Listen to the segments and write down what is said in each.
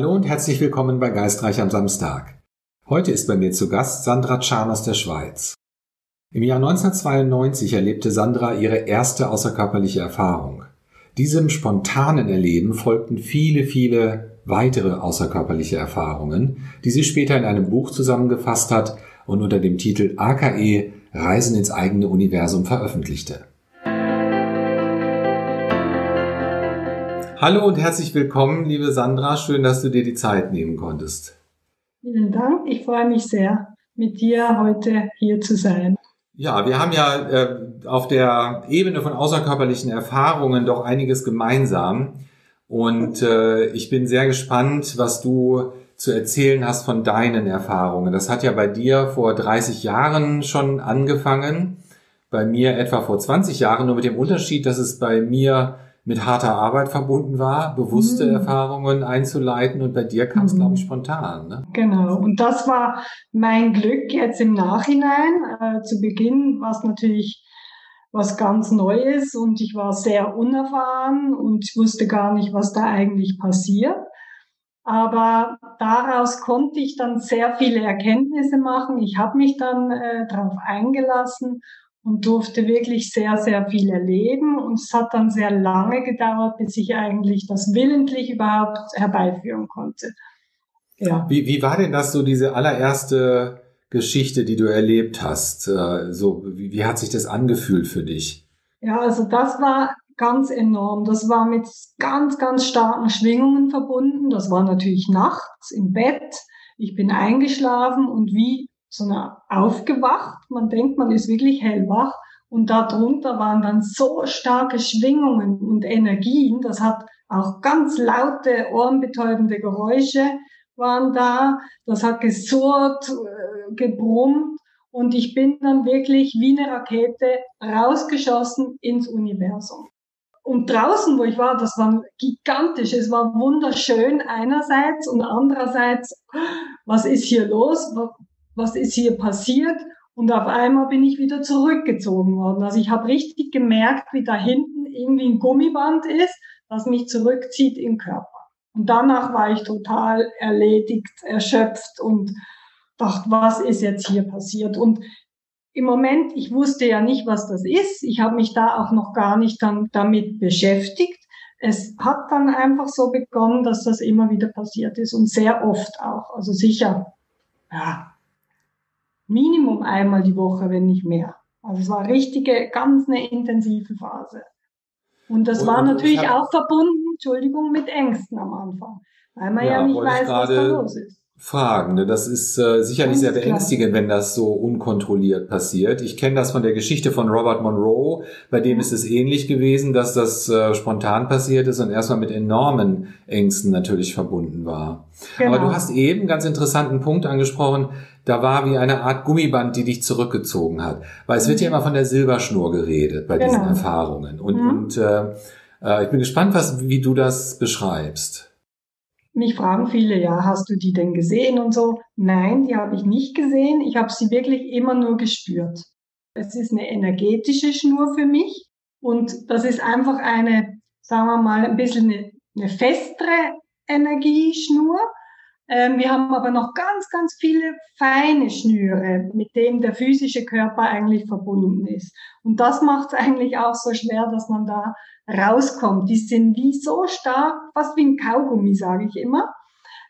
Hallo und herzlich willkommen bei Geistreich am Samstag. Heute ist bei mir zu Gast Sandra Czarn aus der Schweiz. Im Jahr 1992 erlebte Sandra ihre erste außerkörperliche Erfahrung. Diesem spontanen Erleben folgten viele, viele weitere außerkörperliche Erfahrungen, die sie später in einem Buch zusammengefasst hat und unter dem Titel AKE Reisen ins eigene Universum veröffentlichte. Hallo und herzlich willkommen, liebe Sandra. Schön, dass du dir die Zeit nehmen konntest. Vielen Dank. Ich freue mich sehr, mit dir heute hier zu sein. Ja, wir haben ja äh, auf der Ebene von außerkörperlichen Erfahrungen doch einiges gemeinsam. Und äh, ich bin sehr gespannt, was du zu erzählen hast von deinen Erfahrungen. Das hat ja bei dir vor 30 Jahren schon angefangen, bei mir etwa vor 20 Jahren, nur mit dem Unterschied, dass es bei mir mit harter Arbeit verbunden war, bewusste mhm. Erfahrungen einzuleiten und bei dir kam es, mhm. glaube ich, spontan. Ne? Genau, und das war mein Glück jetzt im Nachhinein. Äh, zu Beginn war es natürlich was ganz Neues und ich war sehr unerfahren und ich wusste gar nicht, was da eigentlich passiert. Aber daraus konnte ich dann sehr viele Erkenntnisse machen. Ich habe mich dann äh, darauf eingelassen und durfte wirklich sehr, sehr viel erleben. Und es hat dann sehr lange gedauert, bis ich eigentlich das willentlich überhaupt herbeiführen konnte. Ja. Wie, wie war denn das so, diese allererste Geschichte, die du erlebt hast? Äh, so, wie, wie hat sich das angefühlt für dich? Ja, also das war ganz enorm. Das war mit ganz, ganz starken Schwingungen verbunden. Das war natürlich nachts im Bett. Ich bin eingeschlafen und wie sondern aufgewacht. Man denkt, man ist wirklich hellwach. Und darunter waren dann so starke Schwingungen und Energien. Das hat auch ganz laute, ohrenbetäubende Geräusche waren da. Das hat gesurrt, äh, gebrummt. Und ich bin dann wirklich wie eine Rakete rausgeschossen ins Universum. Und draußen, wo ich war, das war gigantisch. Es war wunderschön einerseits und andererseits, was ist hier los? Was ist hier passiert? Und auf einmal bin ich wieder zurückgezogen worden. Also ich habe richtig gemerkt, wie da hinten irgendwie ein Gummiband ist, das mich zurückzieht im Körper. Und danach war ich total erledigt, erschöpft und dachte, was ist jetzt hier passiert? Und im Moment, ich wusste ja nicht, was das ist. Ich habe mich da auch noch gar nicht dann damit beschäftigt. Es hat dann einfach so begonnen, dass das immer wieder passiert ist und sehr oft auch. Also sicher, ja, Minimum einmal die Woche, wenn nicht mehr. Also es war richtige, ganz eine intensive Phase. Und das und, war natürlich auch verbunden, Entschuldigung, mit Ängsten am Anfang, weil man ja, ja nicht weiß, was da los ist fragen. Ne? Das ist äh, sicherlich sehr beängstigend, wenn das so unkontrolliert passiert. Ich kenne das von der Geschichte von Robert Monroe, bei dem ist es ähnlich gewesen, dass das äh, spontan passiert ist und erstmal mit enormen Ängsten natürlich verbunden war. Genau. Aber du hast eben ganz interessanten Punkt angesprochen, da war wie eine Art Gummiband, die dich zurückgezogen hat. Weil es wird ja mhm. immer von der Silberschnur geredet bei genau. diesen Erfahrungen. Und, mhm. und äh, äh, ich bin gespannt, was, wie du das beschreibst. Mich fragen viele, ja, hast du die denn gesehen und so? Nein, die habe ich nicht gesehen. Ich habe sie wirklich immer nur gespürt. Es ist eine energetische Schnur für mich und das ist einfach eine, sagen wir mal, ein bisschen eine, eine festere Energieschnur. Ähm, wir haben aber noch ganz, ganz viele feine Schnüre, mit denen der physische Körper eigentlich verbunden ist. Und das macht es eigentlich auch so schwer, dass man da rauskommt. Die sind wie so stark, fast wie ein Kaugummi, sage ich immer,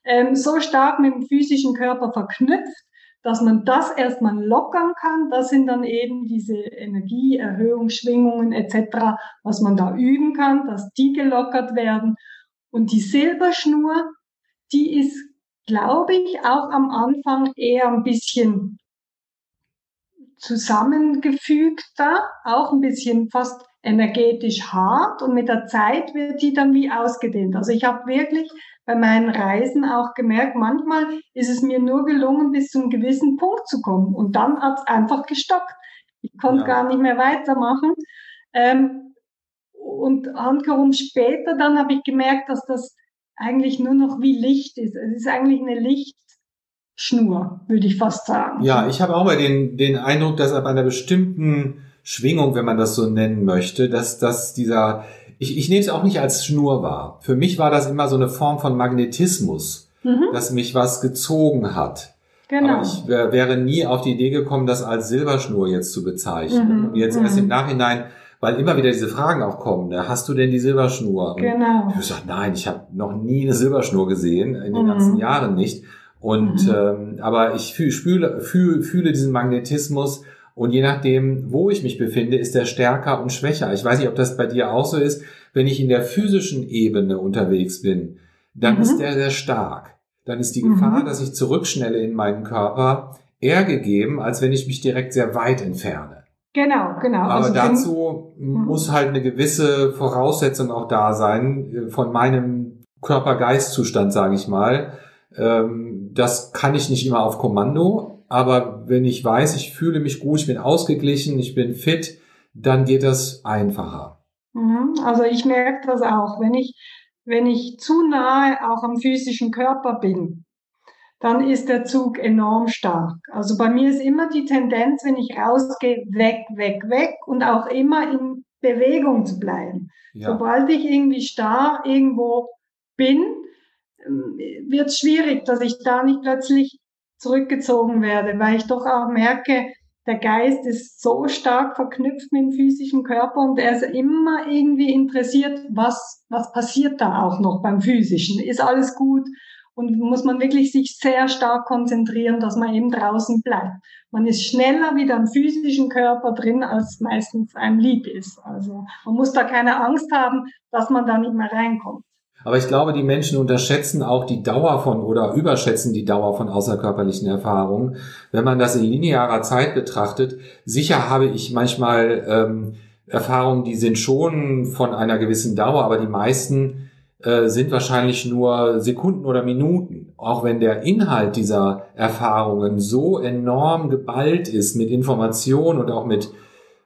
ähm, so stark mit dem physischen Körper verknüpft, dass man das erstmal lockern kann. Das sind dann eben diese Energieerhöhungsschwingungen etc., was man da üben kann, dass die gelockert werden. Und die Silberschnur, die ist, glaube ich, auch am Anfang eher ein bisschen zusammengefügter, auch ein bisschen fast energetisch hart und mit der Zeit wird die dann wie ausgedehnt. Also ich habe wirklich bei meinen Reisen auch gemerkt, manchmal ist es mir nur gelungen, bis zu einem gewissen Punkt zu kommen und dann hat es einfach gestockt. Ich konnte ja. gar nicht mehr weitermachen. Ähm, und handherum später dann habe ich gemerkt, dass das eigentlich nur noch wie Licht ist. Es ist eigentlich eine Lichtschnur, würde ich fast sagen. Ja, ich habe auch mal den, den Eindruck, dass ab einer bestimmten Schwingung, wenn man das so nennen möchte, dass, dass dieser ich, ich nehme es auch nicht als Schnur wahr. Für mich war das immer so eine Form von Magnetismus, mhm. dass mich was gezogen hat. Genau. Aber ich wär, wäre nie auf die Idee gekommen, das als Silberschnur jetzt zu bezeichnen. Mhm. Und jetzt mhm. erst im Nachhinein, weil immer wieder diese Fragen auch kommen, ne? hast du denn die Silberschnur? Und genau. Ich habe gesagt, nein, ich habe noch nie eine Silberschnur gesehen, in den mhm. ganzen Jahren nicht. Und mhm. ähm, aber ich fühle, fühle, fühle diesen Magnetismus und je nachdem, wo ich mich befinde, ist der stärker und schwächer. Ich weiß nicht, ob das bei dir auch so ist. Wenn ich in der physischen Ebene unterwegs bin, dann mhm. ist der sehr stark. Dann ist die Gefahr, mhm. dass ich zurückschnelle in meinen Körper, eher gegeben, als wenn ich mich direkt sehr weit entferne. Genau, genau. Aber also dazu mhm. muss halt eine gewisse Voraussetzung auch da sein äh, von meinem Körper-Geist-Zustand, sage ich mal. Ähm, das kann ich nicht immer auf Kommando, aber wenn ich weiß, ich fühle mich gut, ich bin ausgeglichen, ich bin fit, dann geht das einfacher. Mhm. Also ich merke das auch, wenn ich, wenn ich zu nahe auch am physischen Körper bin, dann ist der Zug enorm stark. Also bei mir ist immer die Tendenz, wenn ich rausgehe, weg, weg, weg und auch immer in Bewegung zu bleiben. Ja. Sobald ich irgendwie starr irgendwo bin, ähm, wird es schwierig, dass ich da nicht plötzlich zurückgezogen werde, weil ich doch auch merke, der Geist ist so stark verknüpft mit dem physischen Körper und er ist immer irgendwie interessiert, was, was passiert da auch noch beim physischen? Ist alles gut? Und muss man wirklich sich sehr stark konzentrieren, dass man eben draußen bleibt. Man ist schneller wieder im physischen Körper drin, als meistens einem lieb ist. Also man muss da keine Angst haben, dass man da nicht mehr reinkommt. Aber ich glaube, die Menschen unterschätzen auch die Dauer von oder überschätzen die Dauer von außerkörperlichen Erfahrungen. Wenn man das in linearer Zeit betrachtet, sicher habe ich manchmal ähm, Erfahrungen, die sind schon von einer gewissen Dauer, aber die meisten äh, sind wahrscheinlich nur Sekunden oder Minuten. Auch wenn der Inhalt dieser Erfahrungen so enorm geballt ist mit Informationen und auch mit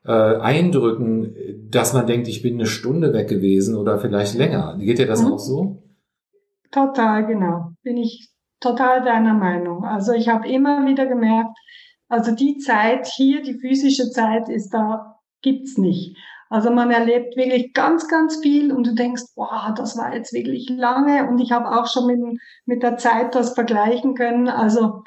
äh, Eindrücken, dass man denkt, ich bin eine Stunde weg gewesen oder vielleicht länger. Geht dir das mhm. auch so? Total, genau. Bin ich total deiner Meinung. Also ich habe immer wieder gemerkt, also die Zeit hier, die physische Zeit ist da, gibt's nicht. Also man erlebt wirklich ganz, ganz viel und du denkst, boah, das war jetzt wirklich lange und ich habe auch schon mit, mit der Zeit das vergleichen können. Also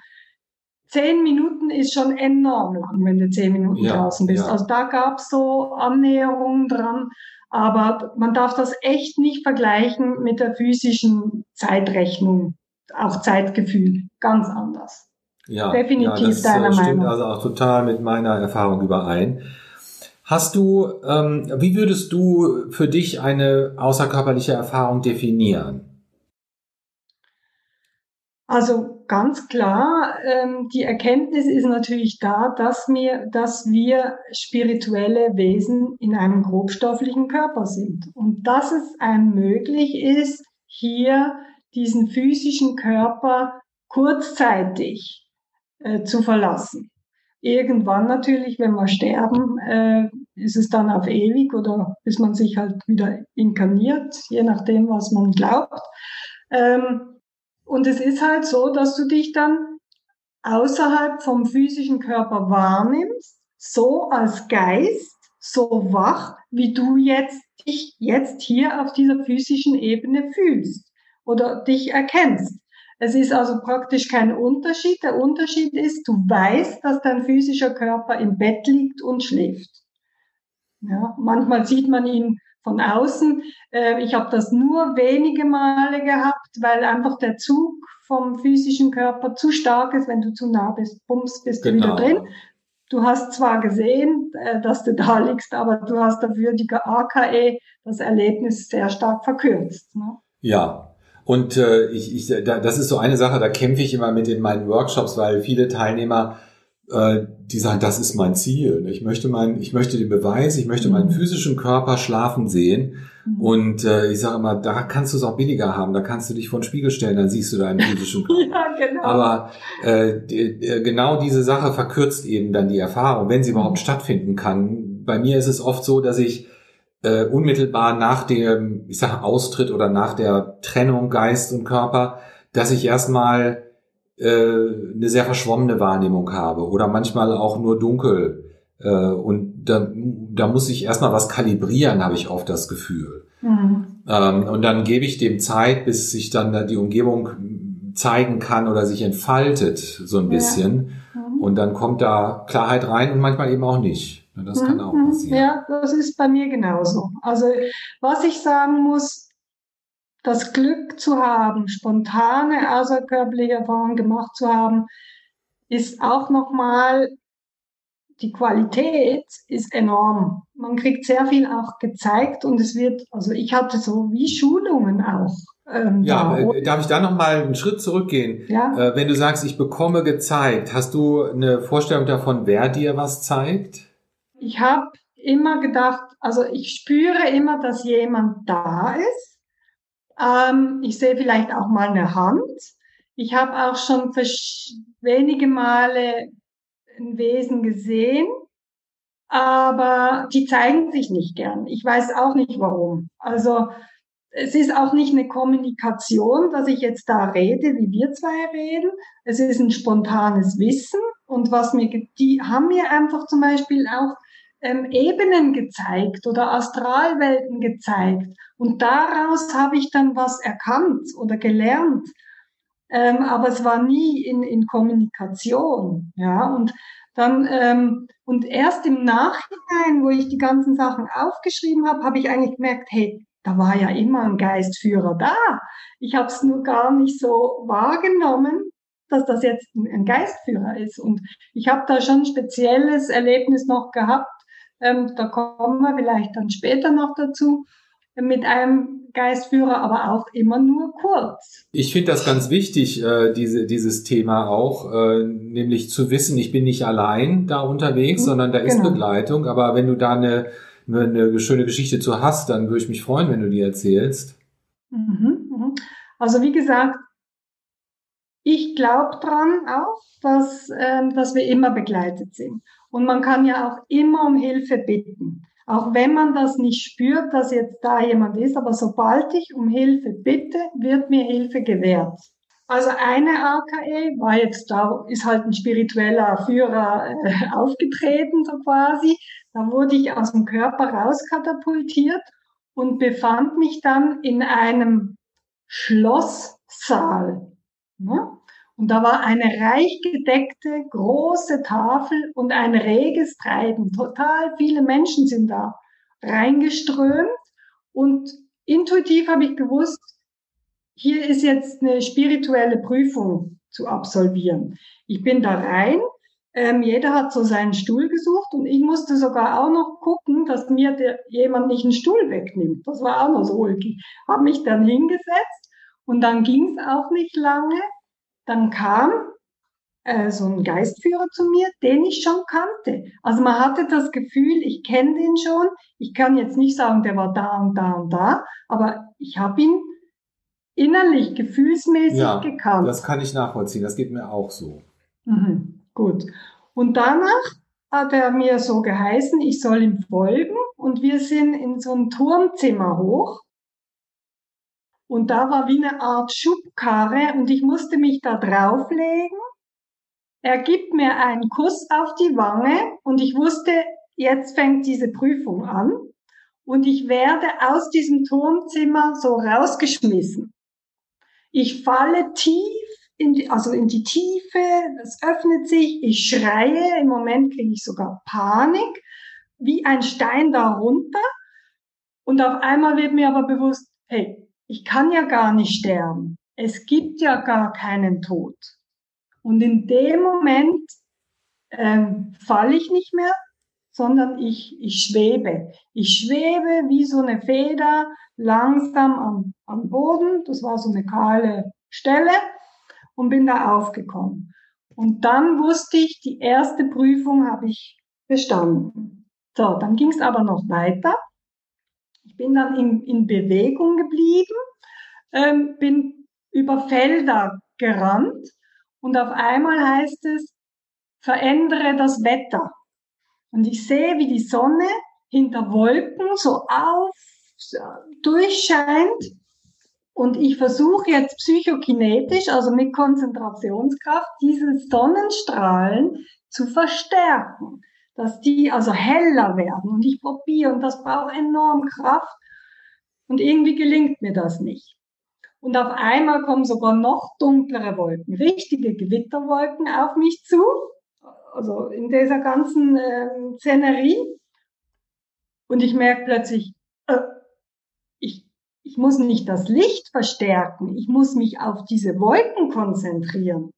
zehn Minuten ist schon enorm lang, wenn du zehn Minuten ja, draußen bist. Ja. Also da gab's so Annäherungen dran. Aber man darf das echt nicht vergleichen mit der physischen Zeitrechnung. Auch Zeitgefühl. Ganz anders. Ja, definitiv ja, das deiner stimmt Meinung. also auch total mit meiner Erfahrung überein. Hast du, ähm, wie würdest du für dich eine außerkörperliche Erfahrung definieren? Also ganz klar, ähm, die Erkenntnis ist natürlich da, dass wir, dass wir spirituelle Wesen in einem grobstofflichen Körper sind und dass es einem möglich ist, hier diesen physischen Körper kurzzeitig äh, zu verlassen. Irgendwann natürlich, wenn wir sterben, äh, ist es dann auf ewig oder bis man sich halt wieder inkarniert, je nachdem, was man glaubt. Ähm, und es ist halt so, dass du dich dann außerhalb vom physischen Körper wahrnimmst, so als Geist, so wach, wie du jetzt dich jetzt hier auf dieser physischen Ebene fühlst oder dich erkennst. Es ist also praktisch kein Unterschied. Der Unterschied ist, du weißt, dass dein physischer Körper im Bett liegt und schläft. Ja, manchmal sieht man ihn von außen. Äh, ich habe das nur wenige Male gehabt, weil einfach der Zug vom physischen Körper zu stark ist. Wenn du zu nah bist, bums, bist genau. du wieder drin. Du hast zwar gesehen, äh, dass du da liegst, aber du hast dafür die AKE, das Erlebnis sehr stark verkürzt. Ne? Ja, und äh, ich, ich, da, das ist so eine Sache, da kämpfe ich immer mit in meinen Workshops, weil viele Teilnehmer die sagen, das ist mein Ziel. Ich möchte mein, ich möchte den Beweis, ich möchte meinen mhm. physischen Körper schlafen sehen. Mhm. Und äh, ich sage immer, da kannst du es auch billiger haben. Da kannst du dich vor den Spiegel stellen, dann siehst du deinen physischen Körper. ja, genau. Aber äh, die, genau diese Sache verkürzt eben dann die Erfahrung, wenn sie überhaupt mhm. stattfinden kann. Bei mir ist es oft so, dass ich äh, unmittelbar nach dem, ich sage Austritt oder nach der Trennung Geist und Körper, dass ich erstmal äh, eine sehr verschwommene Wahrnehmung habe oder manchmal auch nur dunkel Äh, und da, da muss ich erstmal was kalibrieren, habe ich oft das Gefühl. Mhm. Ähm, und dann gebe ich dem Zeit, bis sich dann die Umgebung zeigen kann oder sich entfaltet so ein bisschen. Ja. Mhm. Und dann kommt da Klarheit rein und manchmal eben auch nicht. Das kann auch mhm. passieren. Ja, das ist bei mir genauso. Also was ich sagen muss, das Glück zu haben, spontane außerkörperliche Erfahrungen gemacht zu haben, ist auch nochmal die Qualität ist enorm. Man kriegt sehr viel auch gezeigt und es wird, also ich hatte so wie Schulungen auch. Ähm, ja, da. Äh, darf ich da noch mal einen Schritt zurückgehen? Ja. Äh, wenn du sagst, ich bekomme gezeigt, hast du eine Vorstellung davon, wer dir was zeigt? Ich habe immer gedacht, also ich spüre immer, dass jemand da ist. Ähm, ich sehe vielleicht auch mal eine Hand. Ich habe auch schon wenige Male ein Wesen gesehen, aber die zeigen sich nicht gern. Ich weiß auch nicht warum. Also es ist auch nicht eine Kommunikation, dass ich jetzt da rede, wie wir zwei reden. Es ist ein spontanes Wissen und was mir, die haben mir einfach zum Beispiel auch ähm, Ebenen gezeigt oder Astralwelten gezeigt und daraus habe ich dann was erkannt oder gelernt ähm, aber es war nie in, in Kommunikation, ja, und dann, ähm, und erst im Nachhinein, wo ich die ganzen Sachen aufgeschrieben habe, habe ich eigentlich gemerkt, hey, da war ja immer ein Geistführer da. Ich habe es nur gar nicht so wahrgenommen, dass das jetzt ein Geistführer ist. Und ich habe da schon ein spezielles Erlebnis noch gehabt. Ähm, da kommen wir vielleicht dann später noch dazu mit einem Geistführer, aber auch immer nur kurz. Ich finde das ganz wichtig, äh, diese, dieses Thema auch, äh, nämlich zu wissen, ich bin nicht allein da unterwegs, mhm, sondern da ist genau. Begleitung. Aber wenn du da eine, eine schöne Geschichte zu hast, dann würde ich mich freuen, wenn du die erzählst. Mhm, mhm. Also wie gesagt, ich glaube dran auch, dass, äh, dass wir immer begleitet sind. Und man kann ja auch immer um Hilfe bitten. Auch wenn man das nicht spürt, dass jetzt da jemand ist, aber sobald ich um Hilfe bitte, wird mir Hilfe gewährt. Also eine AKE war jetzt da, ist halt ein spiritueller Führer äh, aufgetreten, so quasi. Da wurde ich aus dem Körper rauskatapultiert und befand mich dann in einem Schlosssaal. Ne? Und da war eine reich gedeckte große Tafel und ein reges Treiben. Total viele Menschen sind da reingeströmt. Und intuitiv habe ich gewusst, hier ist jetzt eine spirituelle Prüfung zu absolvieren. Ich bin da rein. Ähm, jeder hat so seinen Stuhl gesucht und ich musste sogar auch noch gucken, dass mir der, jemand nicht einen Stuhl wegnimmt. Das war auch noch so ulkig. Habe mich dann hingesetzt und dann ging es auch nicht lange dann kam äh, so ein Geistführer zu mir, den ich schon kannte. Also man hatte das Gefühl, ich kenne den schon. Ich kann jetzt nicht sagen, der war da und da und da, aber ich habe ihn innerlich, gefühlsmäßig ja, gekannt. Das kann ich nachvollziehen. Das geht mir auch so. Mhm, gut. Und danach hat er mir so geheißen, ich soll ihm folgen. Und wir sind in so ein Turmzimmer hoch. Und da war wie eine Art Schubkarre und ich musste mich da drauflegen. Er gibt mir einen Kuss auf die Wange und ich wusste, jetzt fängt diese Prüfung an und ich werde aus diesem Turmzimmer so rausgeschmissen. Ich falle tief in die, also in die Tiefe, es öffnet sich, ich schreie, im Moment kriege ich sogar Panik, wie ein Stein darunter. Und auf einmal wird mir aber bewusst, hey, ich kann ja gar nicht sterben. Es gibt ja gar keinen Tod. Und in dem Moment ähm, falle ich nicht mehr, sondern ich, ich schwebe. Ich schwebe wie so eine Feder langsam am, am Boden. Das war so eine kahle Stelle und bin da aufgekommen. Und dann wusste ich, die erste Prüfung habe ich bestanden. So, dann ging es aber noch weiter. Bin dann in, in Bewegung geblieben, ähm, bin über Felder gerannt und auf einmal heißt es, verändere das Wetter. Und ich sehe, wie die Sonne hinter Wolken so auf, so durchscheint. Und ich versuche jetzt psychokinetisch, also mit Konzentrationskraft, diese Sonnenstrahlen zu verstärken. Dass die also heller werden. Und ich probiere und das braucht enorm Kraft. Und irgendwie gelingt mir das nicht. Und auf einmal kommen sogar noch dunklere Wolken, richtige Gewitterwolken auf mich zu. Also in dieser ganzen äh, Szenerie. Und ich merke plötzlich, äh, ich, ich muss nicht das Licht verstärken, ich muss mich auf diese Wolken konzentrieren.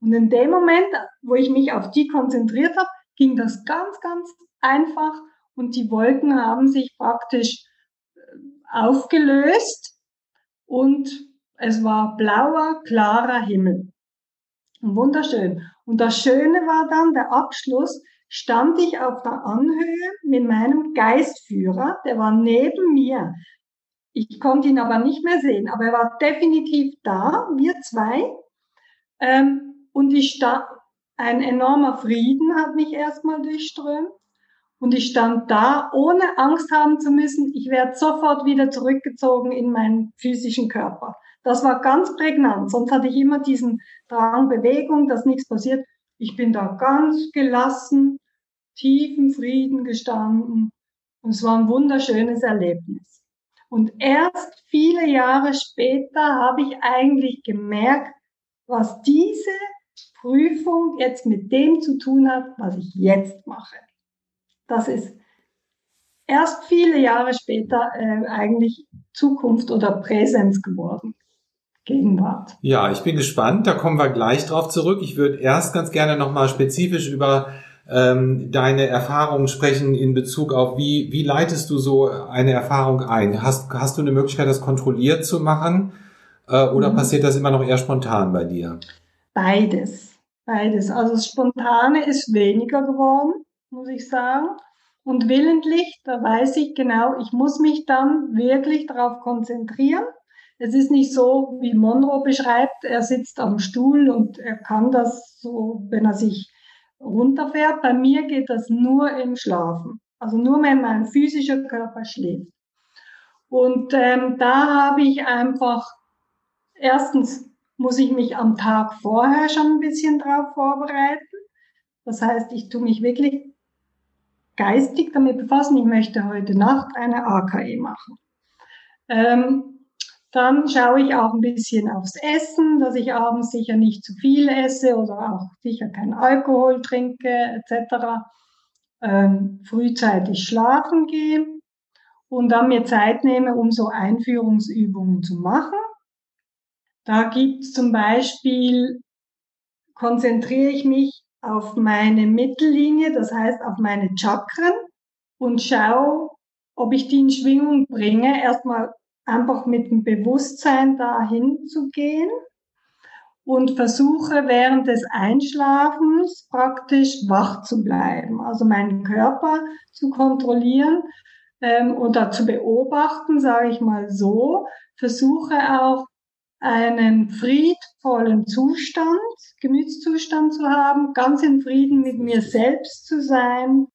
Und in dem Moment, wo ich mich auf die konzentriert habe, ging das ganz, ganz einfach und die Wolken haben sich praktisch äh, aufgelöst und es war blauer, klarer Himmel. Wunderschön. Und das Schöne war dann der Abschluss, stand ich auf der Anhöhe mit meinem Geistführer, der war neben mir. Ich konnte ihn aber nicht mehr sehen, aber er war definitiv da, wir zwei. Ähm, und ich stand, ein enormer Frieden hat mich erstmal durchströmt. Und ich stand da, ohne Angst haben zu müssen, ich werde sofort wieder zurückgezogen in meinen physischen Körper. Das war ganz prägnant. Sonst hatte ich immer diesen Drang, Bewegung, dass nichts passiert. Ich bin da ganz gelassen, tiefen Frieden gestanden. Und es war ein wunderschönes Erlebnis. Und erst viele Jahre später habe ich eigentlich gemerkt, was diese Prüfung jetzt mit dem zu tun hat, was ich jetzt mache. Das ist erst viele Jahre später äh, eigentlich Zukunft oder Präsenz geworden. Gegenwart. Ja, ich bin gespannt. Da kommen wir gleich drauf zurück. Ich würde erst ganz gerne nochmal spezifisch über ähm, deine Erfahrungen sprechen in Bezug auf, wie, wie leitest du so eine Erfahrung ein? Hast, hast du eine Möglichkeit, das kontrolliert zu machen? Äh, oder mhm. passiert das immer noch eher spontan bei dir? Beides. Beides. Also das Spontane ist weniger geworden, muss ich sagen. Und willentlich, da weiß ich genau, ich muss mich dann wirklich darauf konzentrieren. Es ist nicht so, wie Monroe beschreibt, er sitzt am Stuhl und er kann das so, wenn er sich runterfährt. Bei mir geht das nur im Schlafen. Also nur wenn mein physischer Körper schläft. Und ähm, da habe ich einfach, erstens muss ich mich am Tag vorher schon ein bisschen drauf vorbereiten. Das heißt, ich tue mich wirklich geistig damit befassen. Ich möchte heute Nacht eine AKE machen. Ähm, dann schaue ich auch ein bisschen aufs Essen, dass ich abends sicher nicht zu viel esse oder auch sicher keinen Alkohol trinke etc. Ähm, frühzeitig schlafen gehe und dann mir Zeit nehme, um so Einführungsübungen zu machen. Da gibt es zum Beispiel, konzentriere ich mich auf meine Mittellinie, das heißt auf meine Chakren und schaue, ob ich die in Schwingung bringe. Erstmal einfach mit dem Bewusstsein dahin zu gehen und versuche während des Einschlafens praktisch wach zu bleiben, also meinen Körper zu kontrollieren ähm, oder zu beobachten, sage ich mal so. Versuche auch einen friedvollen Zustand, Gemütszustand zu haben, ganz in Frieden mit mir selbst zu sein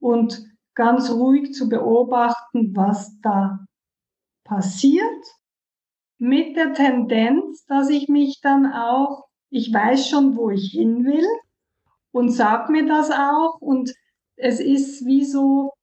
und ganz ruhig zu beobachten, was da passiert mit der Tendenz, dass ich mich dann auch, ich weiß schon, wo ich hin will und sag mir das auch und es ist wie so,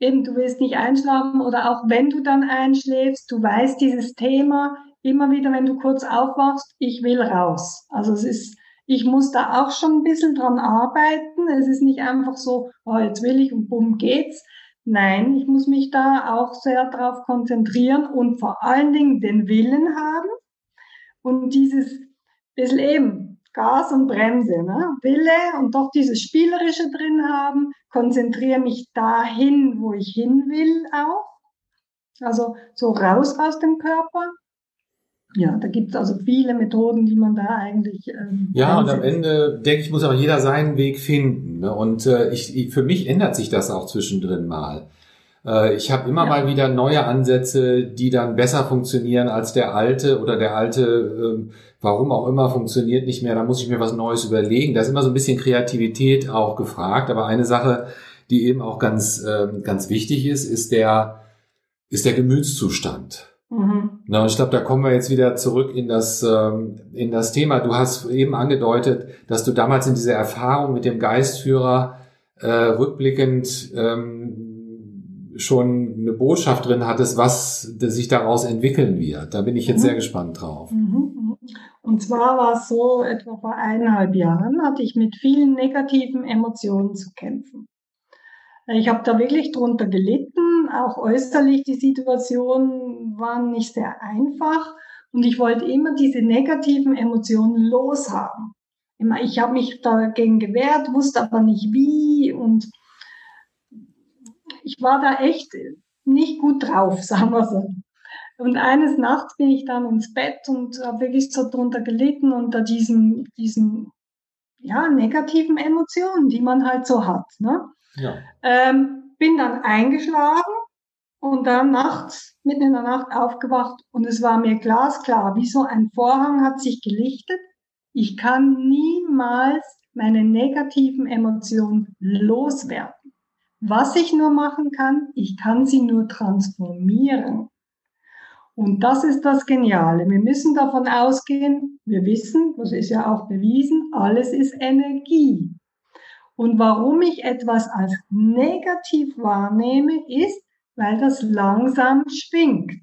eben du willst nicht einschlafen oder auch wenn du dann einschläfst, du weißt dieses Thema immer wieder, wenn du kurz aufwachst, ich will raus. Also es ist, ich muss da auch schon ein bisschen dran arbeiten. Es ist nicht einfach so, oh, jetzt will ich und bumm geht's, Nein, ich muss mich da auch sehr darauf konzentrieren und vor allen Dingen den Willen haben und dieses bisschen eben Gas und Bremse, ne? Wille und doch dieses Spielerische drin haben, konzentriere mich dahin, wo ich hin will auch. Also so raus aus dem Körper ja, da gibt es also viele Methoden, die man da eigentlich. Ähm, ja, einsetzt. und am Ende denke ich, muss auch jeder seinen Weg finden. Ne? Und äh, ich, ich, für mich ändert sich das auch zwischendrin mal. Äh, ich habe immer ja. mal wieder neue Ansätze, die dann besser funktionieren als der alte oder der alte, äh, warum auch immer, funktioniert nicht mehr. Da muss ich mir was Neues überlegen. Da ist immer so ein bisschen Kreativität auch gefragt. Aber eine Sache, die eben auch ganz, äh, ganz wichtig ist, ist der, ist der Gemütszustand. Mhm. Na, ich glaube, da kommen wir jetzt wieder zurück in das, ähm, in das Thema. Du hast eben angedeutet, dass du damals in dieser Erfahrung mit dem Geistführer äh, rückblickend ähm, schon eine Botschaft drin hattest, was sich daraus entwickeln wird. Da bin ich jetzt mhm. sehr gespannt drauf. Mhm. mhm. Und zwar war es so, etwa vor eineinhalb Jahren hatte ich mit vielen negativen Emotionen zu kämpfen. Ich habe da wirklich drunter gelitten, auch äußerlich die Situation war nicht sehr einfach und ich wollte immer diese negativen Emotionen loshaben. Ich habe mich dagegen gewehrt, wusste aber nicht wie und ich war da echt nicht gut drauf, sagen wir so. Und eines Nachts bin ich dann ins Bett und habe wirklich so drunter gelitten unter diesen, diesen ja, negativen Emotionen, die man halt so hat. Ne? Ja. Ähm, bin dann eingeschlafen und dann nachts, mitten in der Nacht aufgewacht und es war mir glasklar, wie so ein Vorhang hat sich gelichtet. Ich kann niemals meine negativen Emotionen loswerden. Was ich nur machen kann, ich kann sie nur transformieren. Und das ist das Geniale. Wir müssen davon ausgehen, wir wissen, das ist ja auch bewiesen, alles ist Energie. Und warum ich etwas als negativ wahrnehme, ist, weil das langsam schwingt.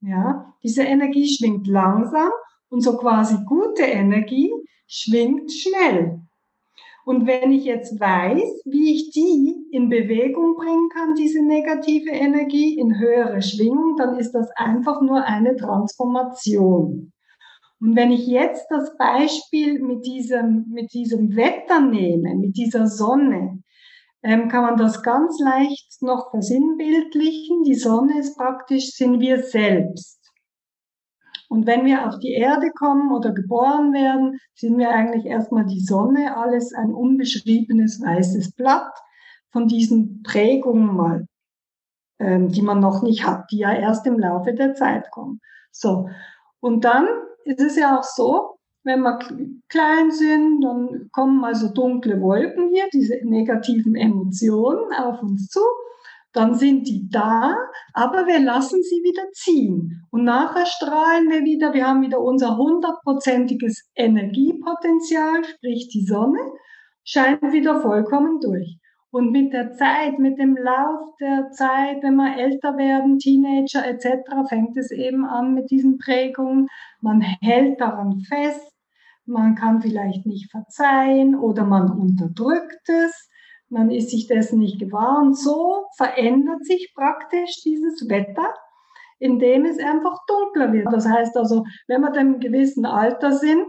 Ja, diese Energie schwingt langsam und so quasi gute Energie schwingt schnell. Und wenn ich jetzt weiß, wie ich die in Bewegung bringen kann, diese negative Energie in höhere Schwingung, dann ist das einfach nur eine Transformation. Und wenn ich jetzt das Beispiel mit diesem, mit diesem Wetter nehme, mit dieser Sonne, ähm, kann man das ganz leicht noch versinnbildlichen. Die Sonne ist praktisch, sind wir selbst. Und wenn wir auf die Erde kommen oder geboren werden, sind wir eigentlich erstmal die Sonne, alles ein unbeschriebenes weißes Blatt von diesen Prägungen mal, ähm, die man noch nicht hat, die ja erst im Laufe der Zeit kommen. So. Und dann ist es ja auch so, wenn wir klein sind, dann kommen also dunkle Wolken hier, diese negativen Emotionen auf uns zu. Dann sind die da, aber wir lassen sie wieder ziehen. Und nachher strahlen wir wieder, wir haben wieder unser hundertprozentiges Energiepotenzial, sprich die Sonne, scheint wieder vollkommen durch. Und mit der Zeit, mit dem Lauf der Zeit, wenn wir älter werden, Teenager etc., fängt es eben an mit diesen Prägungen. Man hält daran fest, man kann vielleicht nicht verzeihen oder man unterdrückt es, man ist sich dessen nicht gewahr. Und so verändert sich praktisch dieses Wetter, indem es einfach dunkler wird. Das heißt also, wenn wir dem gewissen Alter sind,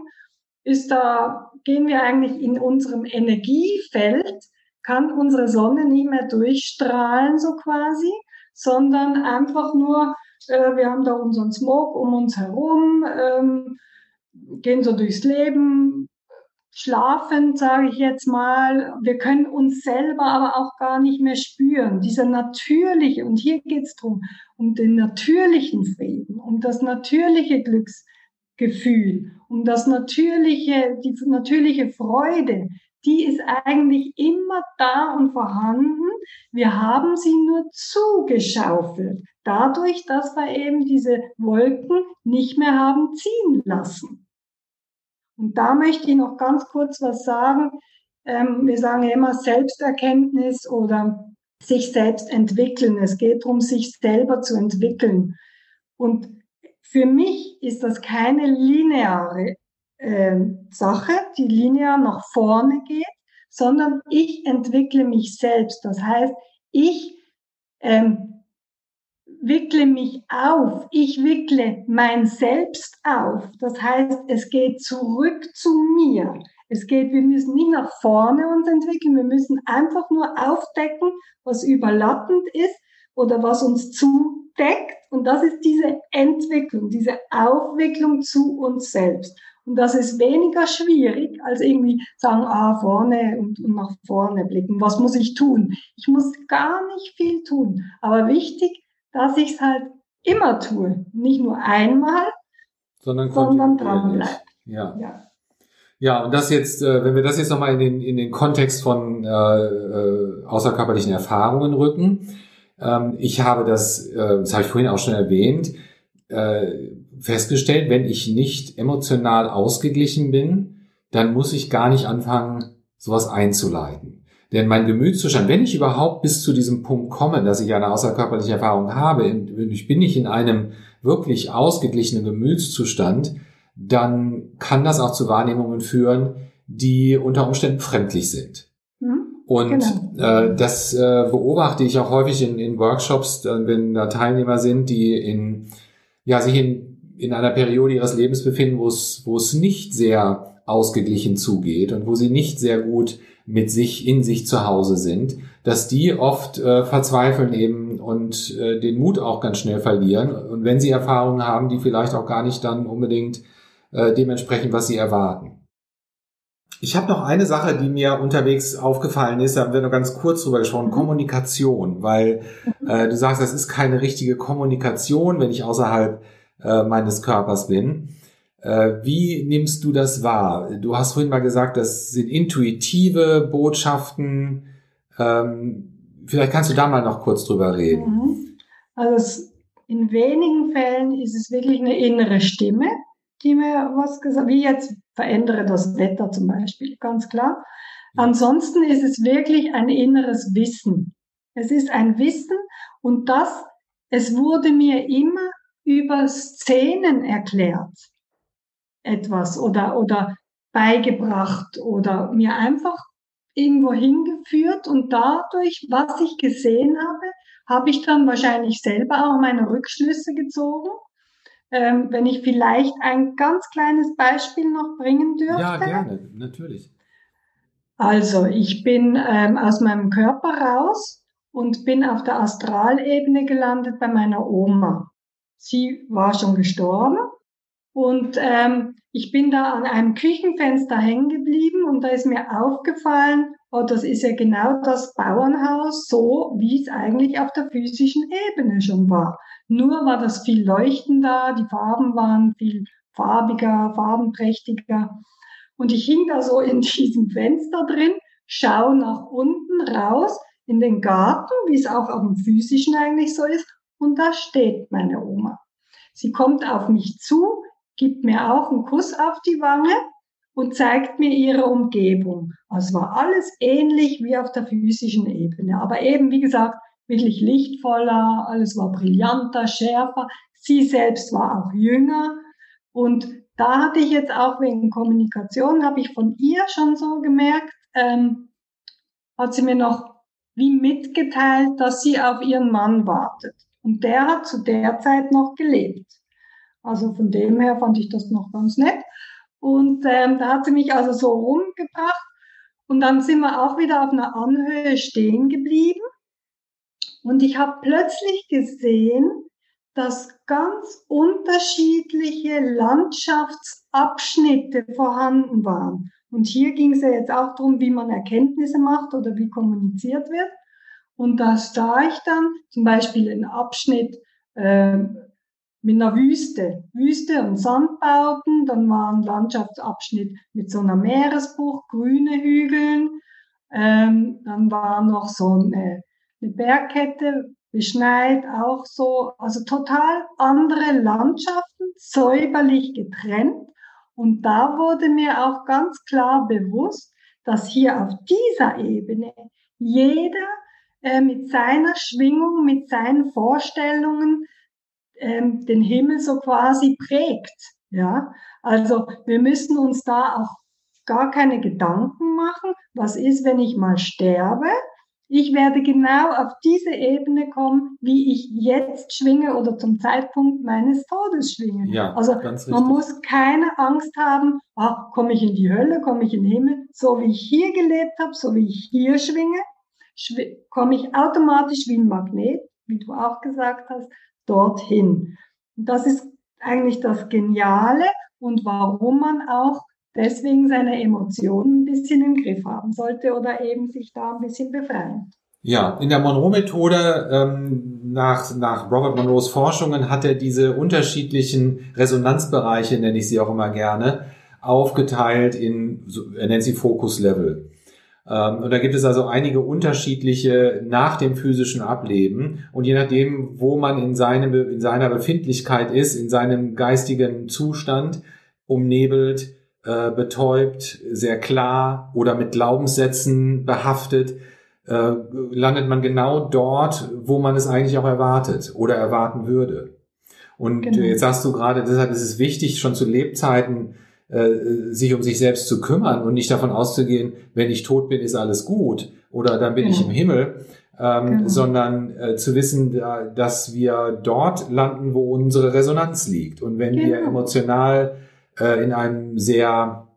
ist da, gehen wir eigentlich in unserem Energiefeld kann unsere Sonne nicht mehr durchstrahlen, so quasi, sondern einfach nur, äh, wir haben da unseren Smog um uns herum, ähm, gehen so durchs Leben, schlafen, sage ich jetzt mal. Wir können uns selber aber auch gar nicht mehr spüren. Dieser natürliche, und hier geht's drum, um den natürlichen Frieden, um das natürliche Glücksgefühl, um das natürliche, die natürliche Freude, die ist eigentlich immer da und vorhanden. Wir haben sie nur zugeschaufelt, dadurch, dass wir eben diese Wolken nicht mehr haben ziehen lassen. Und da möchte ich noch ganz kurz was sagen. Ähm, wir sagen ja immer Selbsterkenntnis oder sich selbst entwickeln. Es geht darum, sich selber zu entwickeln. Und für mich ist das keine lineare äh, Sache, die linear nach vorne geht, sondern ich entwickle mich selbst. Das heißt, ich ähm, wickle mich auf, ich wickle mein Selbst auf. Das heißt, es geht zurück zu mir. Es geht, wir müssen nicht nach vorne uns entwickeln, wir müssen einfach nur aufdecken, was überlappend ist oder was uns zudeckt. Und das ist diese Entwicklung, diese Aufwicklung zu uns selbst. Und das ist weniger schwierig, als irgendwie sagen, ah, vorne und, und nach vorne blicken. Was muss ich tun? Ich muss gar nicht viel tun. Aber wichtig, dass ich es halt immer tue. Nicht nur einmal, sondern, sondern dranbleibe. Ja. ja. Ja, und das jetzt, äh, wenn wir das jetzt nochmal in den, in den Kontext von äh, äh, außerkörperlichen Erfahrungen rücken. Ähm, ich habe das, äh, das habe ich vorhin auch schon erwähnt, äh, festgestellt, wenn ich nicht emotional ausgeglichen bin, dann muss ich gar nicht anfangen, sowas einzuleiten. Denn mein Gemütszustand, wenn ich überhaupt bis zu diesem Punkt komme, dass ich eine außerkörperliche Erfahrung habe, ich bin nicht in einem wirklich ausgeglichenen Gemütszustand, dann kann das auch zu Wahrnehmungen führen, die unter Umständen fremdlich sind. Mhm, Und genau. äh, das äh, beobachte ich auch häufig in, in Workshops, äh, wenn da Teilnehmer sind, die in, ja, sich in, in einer Periode ihres Lebens befinden, wo es, wo es nicht sehr ausgeglichen zugeht und wo sie nicht sehr gut mit sich in sich zu Hause sind, dass die oft äh, verzweifeln eben und äh, den Mut auch ganz schnell verlieren. Und wenn sie Erfahrungen haben, die vielleicht auch gar nicht dann unbedingt äh, dementsprechend, was sie erwarten. Ich habe noch eine Sache, die mir unterwegs aufgefallen ist, da haben wir noch ganz kurz drüber gesprochen, mhm. Kommunikation, weil äh, du sagst, das ist keine richtige Kommunikation, wenn ich außerhalb äh, meines Körpers bin. Äh, wie nimmst du das wahr? Du hast vorhin mal gesagt, das sind intuitive Botschaften. Ähm, vielleicht kannst du da mal noch kurz drüber reden. Mhm. Also in wenigen Fällen ist es wirklich eine innere Stimme, die mir was gesagt, wie jetzt verändere das Wetter zum Beispiel, ganz klar. Ansonsten ist es wirklich ein inneres Wissen. Es ist ein Wissen und das, es wurde mir immer über Szenen erklärt, etwas oder, oder beigebracht oder mir einfach irgendwo hingeführt und dadurch, was ich gesehen habe, habe ich dann wahrscheinlich selber auch meine Rückschlüsse gezogen ähm, wenn ich vielleicht ein ganz kleines Beispiel noch bringen dürfte. Ja, gerne, natürlich. Also, ich bin ähm, aus meinem Körper raus und bin auf der Astralebene gelandet bei meiner Oma. Sie war schon gestorben und ähm, ich bin da an einem Küchenfenster hängen geblieben und da ist mir aufgefallen, oh, das ist ja genau das Bauernhaus, so wie es eigentlich auf der physischen Ebene schon war. Nur war das viel leuchtender, die Farben waren viel farbiger, farbenprächtiger. Und ich hing da so in diesem Fenster drin, schaue nach unten raus in den Garten, wie es auch auf dem physischen eigentlich so ist, und da steht meine Oma. Sie kommt auf mich zu, gibt mir auch einen Kuss auf die Wange und zeigt mir ihre Umgebung. Also war alles ähnlich wie auf der physischen Ebene, aber eben, wie gesagt, wirklich lichtvoller, alles war brillanter, schärfer. Sie selbst war auch jünger und da hatte ich jetzt auch wegen Kommunikation, habe ich von ihr schon so gemerkt, ähm, hat sie mir noch wie mitgeteilt, dass sie auf ihren Mann wartet. Und der hat zu der Zeit noch gelebt. Also von dem her fand ich das noch ganz nett. Und ähm, da hat sie mich also so rumgebracht. Und dann sind wir auch wieder auf einer Anhöhe stehen geblieben. Und ich habe plötzlich gesehen, dass ganz unterschiedliche Landschaftsabschnitte vorhanden waren. Und hier ging es ja jetzt auch darum, wie man Erkenntnisse macht oder wie kommuniziert wird. Und da sah ich dann zum Beispiel einen Abschnitt äh, mit einer Wüste, Wüste und Sandbauten, dann war ein Landschaftsabschnitt mit so einer Meeresbucht, grüne Hügeln, ähm, dann war noch so eine, eine Bergkette, beschneit auch so, also total andere Landschaften, säuberlich getrennt. Und da wurde mir auch ganz klar bewusst, dass hier auf dieser Ebene jeder äh, mit seiner Schwingung, mit seinen Vorstellungen, ähm, den Himmel so quasi prägt. Ja, also wir müssen uns da auch gar keine Gedanken machen. Was ist, wenn ich mal sterbe? Ich werde genau auf diese Ebene kommen, wie ich jetzt schwinge oder zum Zeitpunkt meines Todes schwinge. Ja, also man muss keine Angst haben, ah, komme ich in die Hölle, komme ich in den Himmel, so wie ich hier gelebt habe, so wie ich hier schwinge, schw komme ich automatisch wie ein Magnet, wie du auch gesagt hast, dorthin. Und das ist eigentlich das Geniale und warum man auch deswegen seine Emotionen ein bisschen im Griff haben sollte oder eben sich da ein bisschen befreien. Ja, in der Monroe-Methode ähm, nach, nach Robert Monroes Forschungen hat er diese unterschiedlichen Resonanzbereiche, nenne ich sie auch immer gerne, aufgeteilt in, er nennt sie Fokus-Level. Ähm, und da gibt es also einige unterschiedliche nach dem physischen Ableben. Und je nachdem, wo man in, seinem, in seiner Befindlichkeit ist, in seinem geistigen Zustand, umnebelt, äh, betäubt, sehr klar oder mit Glaubenssätzen behaftet, äh, landet man genau dort, wo man es eigentlich auch erwartet oder erwarten würde. Und genau. jetzt sagst du gerade, deshalb ist es wichtig, schon zu Lebzeiten sich um sich selbst zu kümmern und nicht davon auszugehen, wenn ich tot bin, ist alles gut oder dann bin genau. ich im Himmel, ähm, genau. sondern äh, zu wissen, da, dass wir dort landen, wo unsere Resonanz liegt. Und wenn wir genau. emotional äh, in einem sehr äh,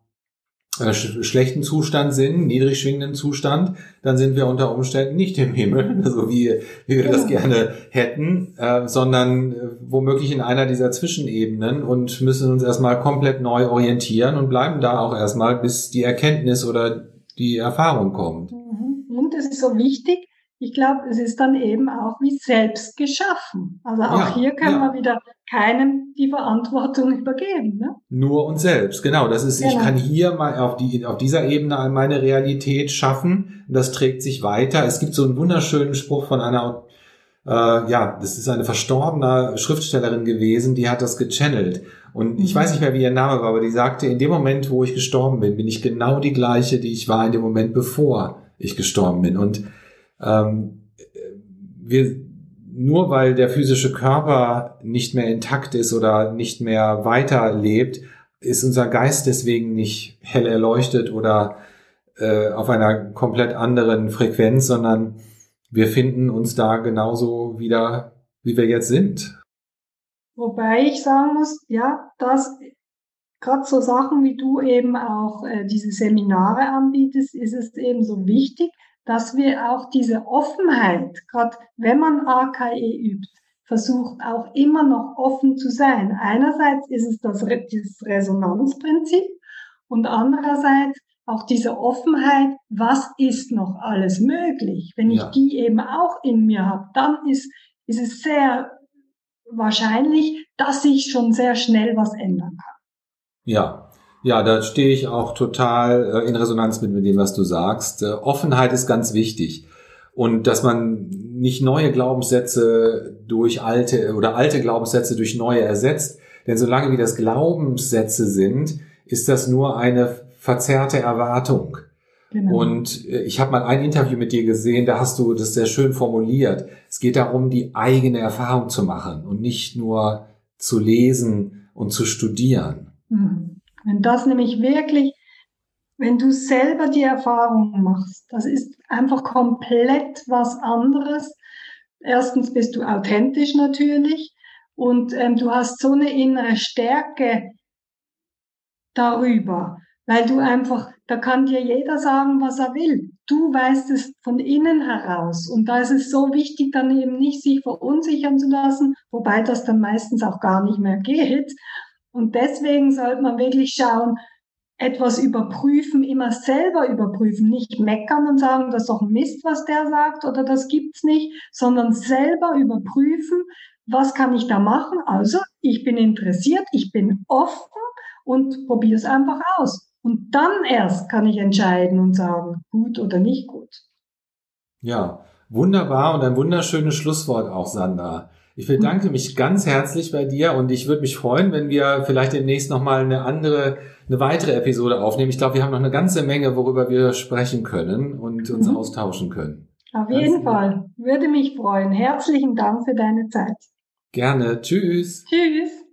schlechten Zustand sind, niedrig schwingenden Zustand, dann sind wir unter Umständen nicht im Himmel, so wie, wie wir ja. das gerne hätten, äh, sondern äh, womöglich in einer dieser Zwischenebenen und müssen uns erstmal komplett neu orientieren und bleiben da auch erstmal, bis die Erkenntnis oder die Erfahrung kommt. Mhm. Und es ist so wichtig, ich glaube, es ist dann eben auch wie selbst geschaffen. Also auch ja, hier kann ja. man wieder keinem die Verantwortung übergeben. Ne? Nur uns selbst, genau. Das ist, genau. ich kann hier mal auf, die, auf dieser Ebene meine Realität schaffen. Das trägt sich weiter. Es gibt so einen wunderschönen Spruch von einer, äh, ja, das ist eine verstorbene Schriftstellerin gewesen, die hat das gechannelt. Und ich mhm. weiß nicht mehr, wie ihr Name war, aber die sagte, in dem Moment, wo ich gestorben bin, bin ich genau die gleiche, die ich war in dem Moment, bevor ich gestorben bin. Und ähm, wir, nur weil der physische Körper nicht mehr intakt ist oder nicht mehr weiterlebt, ist unser Geist deswegen nicht hell erleuchtet oder äh, auf einer komplett anderen Frequenz, sondern wir finden uns da genauso wieder, wie wir jetzt sind. Wobei ich sagen muss, ja, dass gerade so Sachen wie du eben auch äh, diese Seminare anbietest, ist es eben so wichtig, dass wir auch diese Offenheit, gerade wenn man AKE übt, versucht auch immer noch offen zu sein. Einerseits ist es das, Resonanzprinzip und andererseits auch diese Offenheit, was ist noch alles möglich? Wenn ich ja. die eben auch in mir habe, dann ist, ist es sehr wahrscheinlich, dass sich schon sehr schnell was ändern kann. Ja, ja, da stehe ich auch total äh, in Resonanz mit, mit dem, was du sagst. Äh, Offenheit ist ganz wichtig. Und dass man nicht neue Glaubenssätze durch alte oder alte Glaubenssätze durch neue ersetzt. Denn solange wie das Glaubenssätze sind, ist das nur eine verzerrte Erwartung. Genau. Und äh, ich habe mal ein Interview mit dir gesehen, da hast du das sehr schön formuliert. Es geht darum, die eigene Erfahrung zu machen und nicht nur zu lesen und zu studieren. Mhm. Wenn das nämlich wirklich, wenn du selber die Erfahrung machst, das ist einfach komplett was anderes. Erstens bist du authentisch natürlich und ähm, du hast so eine innere Stärke darüber, weil du einfach, da kann dir jeder sagen, was er will. Du weißt es von innen heraus. Und da ist es so wichtig, dann eben nicht sich verunsichern zu lassen, wobei das dann meistens auch gar nicht mehr geht, und deswegen sollte man wirklich schauen, etwas überprüfen, immer selber überprüfen, nicht meckern und sagen, das ist doch Mist, was der sagt oder das gibt's nicht, sondern selber überprüfen, was kann ich da machen? Also, ich bin interessiert, ich bin offen und probiere es einfach aus. Und dann erst kann ich entscheiden und sagen, gut oder nicht gut. Ja, wunderbar und ein wunderschönes Schlusswort auch, Sandra. Ich bedanke mich ganz herzlich bei dir und ich würde mich freuen, wenn wir vielleicht demnächst nochmal eine andere, eine weitere Episode aufnehmen. Ich glaube, wir haben noch eine ganze Menge, worüber wir sprechen können und uns mhm. austauschen können. Auf jeden also, Fall. Würde mich freuen. Herzlichen Dank für deine Zeit. Gerne. Tschüss. Tschüss.